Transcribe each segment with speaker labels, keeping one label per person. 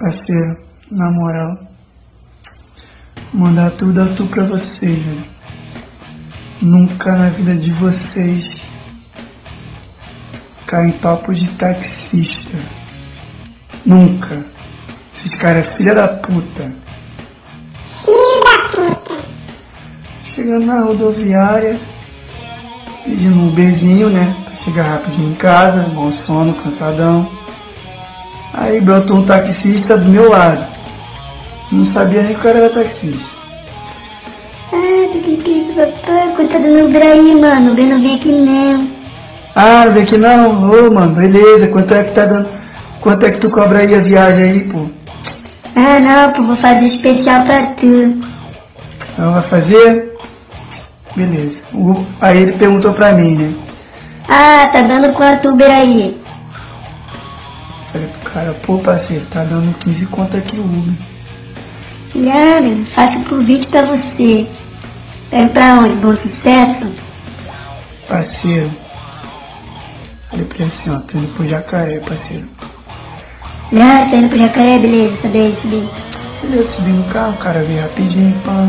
Speaker 1: Parceiro, na moral, mandar tudo a tu pra vocês, velho. Nunca na vida de vocês cair em papo de taxista. Nunca. Esses caras é filha da puta.
Speaker 2: Filho da puta.
Speaker 1: Chegando na rodoviária, pedindo um beijinho, né? Pra chegar rapidinho em casa, bom sono, cansadão. Aí brotou um taxista do meu lado. Não sabia nem que o cara era taxista.
Speaker 2: Ah, pipipi, papai, coitado do meu aí, mano. O Ben não vem aqui mesmo.
Speaker 1: Ah, vem aqui não, ô mano, beleza, quanto é que tá dando? Quanto é que tu cobra aí a viagem aí, pô?
Speaker 2: Ah, não, pô, vou fazer especial pra tu.
Speaker 1: Não vai fazer? Beleza. O- aí ele perguntou pra mim, né?
Speaker 2: Ah, tá dando quanto Uber aí?
Speaker 1: Falei pro cara, pô parceiro, tá dando 15 conto aqui o Uber.
Speaker 2: Filhado, faço por vídeo pra você. Pega pra onde? Bom sucesso?
Speaker 1: Parceiro. Falei pra ele assim, ó, tô indo pro jacaré, parceiro.
Speaker 2: Ah, tá indo pro jacaré, beleza, subi, subi.
Speaker 1: Beleza, subi no carro, o cara veio rapidinho, pá.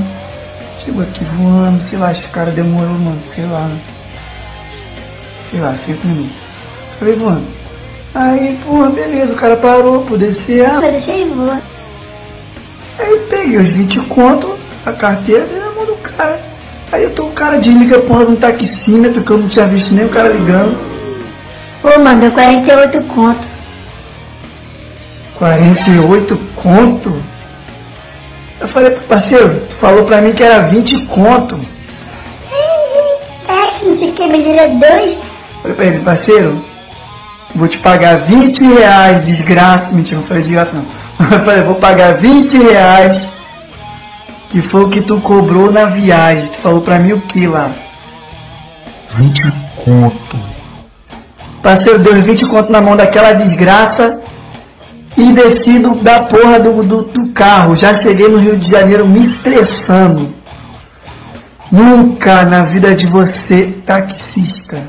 Speaker 1: Chegou aqui voando, sei lá, esse cara demorou, mano, sei lá. né? Sei lá, 5 minutos. Falei, voando. Aí, porra, beleza, o cara parou, pô, descer, ah,
Speaker 2: Mas deixa aí, vou.
Speaker 1: Aí eu peguei os 20 conto, a carteira e na mão do cara. Aí eu tô, o cara desliga a porra de um taxímetro que eu não tinha visto nem o cara ligando.
Speaker 2: Ô, mano, deu 48 conto.
Speaker 1: 48 conto? Eu falei pro parceiro, tu falou pra mim que era 20 conto.
Speaker 2: Táxi, não sei o que, mas ele é dois.
Speaker 1: Falei pra ele, parceiro, vou te pagar 20 reais, desgraça. Mentira, não falei desgraça não. Eu falei, vou pagar 20 reais, que foi o que tu cobrou na viagem. Tu falou pra mim o que lá? 20 conto. Parceiro, deu 20 conto na mão daquela desgraça e descido da porra do, do, do carro. Já cheguei no Rio de Janeiro me estressando. Nunca na vida de você, taxista.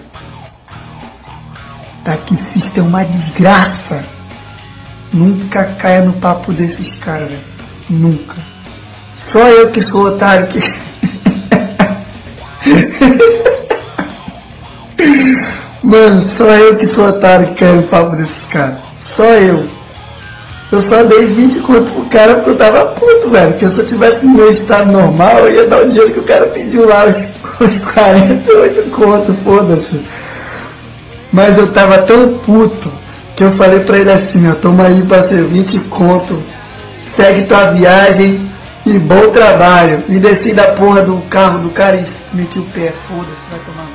Speaker 1: Taxista é uma desgraça. Nunca caia no papo desses caras, velho. Nunca. Só eu que sou otário que. Mano, só eu que sou otário que caio no papo desses caras. Só eu. Eu só dei 20 conto pro cara porque eu tava puto, velho. Porque se eu tivesse no meu estado normal, eu ia dar o dinheiro que o cara pediu lá, os, os 48 conto, foda-se. Mas eu tava tão puto que eu falei pra ele assim, ó, toma aí ser 20 conto, segue tua viagem e bom trabalho. E desci da porra do carro do cara e meti o pé, foda-se, vai tomar